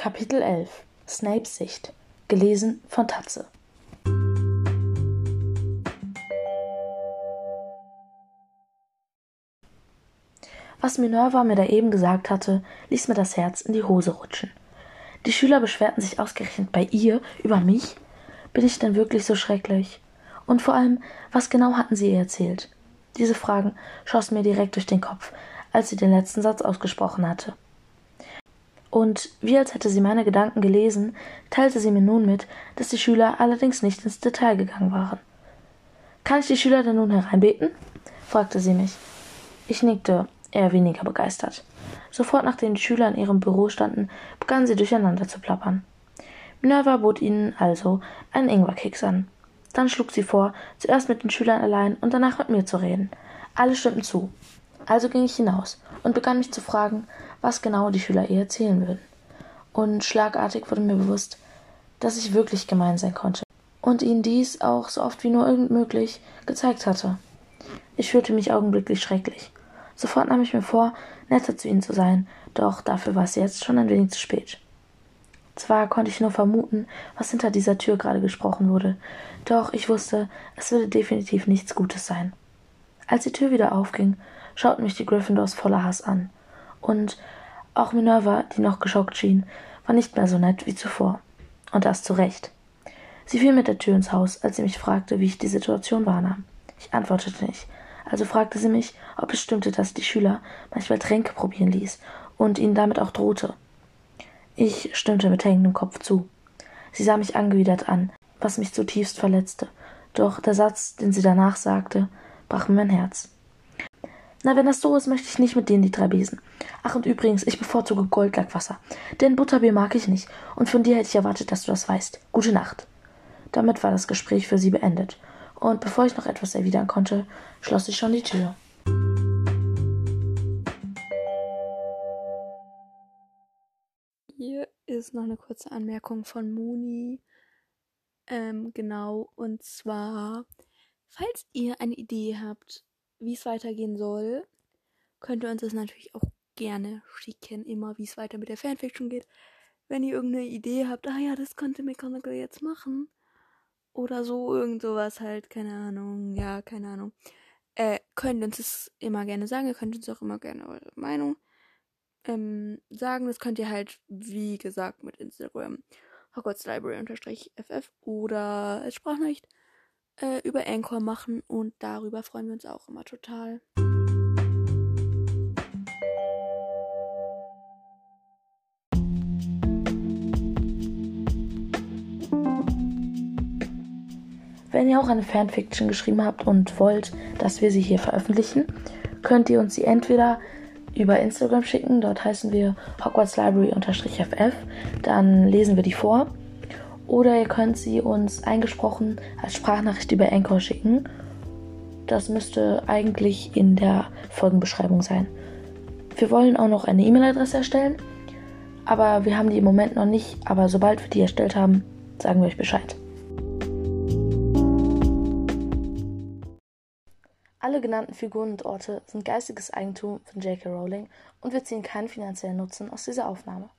Kapitel 11 Snapes Sicht Gelesen von Tatze Was Minerva mir da eben gesagt hatte, ließ mir das Herz in die Hose rutschen. Die Schüler beschwerten sich ausgerechnet bei ihr über mich? Bin ich denn wirklich so schrecklich? Und vor allem, was genau hatten sie ihr erzählt? Diese Fragen schossen mir direkt durch den Kopf, als sie den letzten Satz ausgesprochen hatte. Und wie als hätte sie meine Gedanken gelesen, teilte sie mir nun mit, dass die Schüler allerdings nicht ins Detail gegangen waren. Kann ich die Schüler denn nun hereinbeten? fragte sie mich. Ich nickte, eher weniger begeistert. Sofort nachdem die Schüler in ihrem Büro standen, begannen sie durcheinander zu plappern. Minerva bot ihnen also einen Ingwerkeks an. Dann schlug sie vor, zuerst mit den Schülern allein und danach mit mir zu reden. Alle stimmten zu. Also ging ich hinaus und begann mich zu fragen, was genau die Schüler ihr erzählen würden. Und schlagartig wurde mir bewusst, dass ich wirklich gemein sein konnte und ihnen dies auch so oft wie nur irgend möglich gezeigt hatte. Ich fühlte mich augenblicklich schrecklich. Sofort nahm ich mir vor, netter zu ihnen zu sein, doch dafür war es jetzt schon ein wenig zu spät. Zwar konnte ich nur vermuten, was hinter dieser Tür gerade gesprochen wurde, doch ich wusste, es würde definitiv nichts Gutes sein. Als die Tür wieder aufging, schauten mich die Gryffindors voller Hass an. Und auch Minerva, die noch geschockt schien, war nicht mehr so nett wie zuvor. Und das zu Recht. Sie fiel mit der Tür ins Haus, als sie mich fragte, wie ich die Situation wahrnahm. Ich antwortete nicht. Also fragte sie mich, ob es stimmte, dass die Schüler manchmal Tränke probieren ließ und ihnen damit auch drohte. Ich stimmte mit hängendem Kopf zu. Sie sah mich angewidert an, was mich zutiefst verletzte. Doch der Satz, den sie danach sagte, brach mir mein Herz. Na, wenn das so ist, möchte ich nicht mit denen die drei Besen. Ach, und übrigens, ich bevorzuge Goldlackwasser. Denn Butterbier mag ich nicht. Und von dir hätte ich erwartet, dass du das weißt. Gute Nacht. Damit war das Gespräch für sie beendet. Und bevor ich noch etwas erwidern konnte, schloss ich schon die Tür. Hier ist noch eine kurze Anmerkung von Moni. Ähm, genau, und zwar, falls ihr eine Idee habt, wie es weitergehen soll, könnt ihr uns das natürlich auch gerne schicken, immer wie es weiter mit der Fanfiction geht. Wenn ihr irgendeine Idee habt, ah ja, das könnte McGonagall jetzt machen. Oder so, irgend sowas halt, keine Ahnung, ja, keine Ahnung. Äh, könnt ihr uns das immer gerne sagen, ihr könnt uns auch immer gerne eure Meinung ähm, sagen. Das könnt ihr halt, wie gesagt, mit Instagram Hogwarts Library ff oder als Sprachnachricht äh, über Anchor machen und darüber freuen wir uns auch immer total. Wenn ihr auch eine Fanfiction geschrieben habt und wollt, dass wir sie hier veröffentlichen, könnt ihr uns sie entweder über Instagram schicken. Dort heißen wir Hogwarts Library-FF. Dann lesen wir die vor. Oder ihr könnt sie uns eingesprochen als Sprachnachricht über Anchor schicken. Das müsste eigentlich in der Folgenbeschreibung sein. Wir wollen auch noch eine E-Mail-Adresse erstellen, aber wir haben die im Moment noch nicht. Aber sobald wir die erstellt haben, sagen wir euch Bescheid. Alle genannten Figuren und Orte sind geistiges Eigentum von J.K. Rowling und wir ziehen keinen finanziellen Nutzen aus dieser Aufnahme.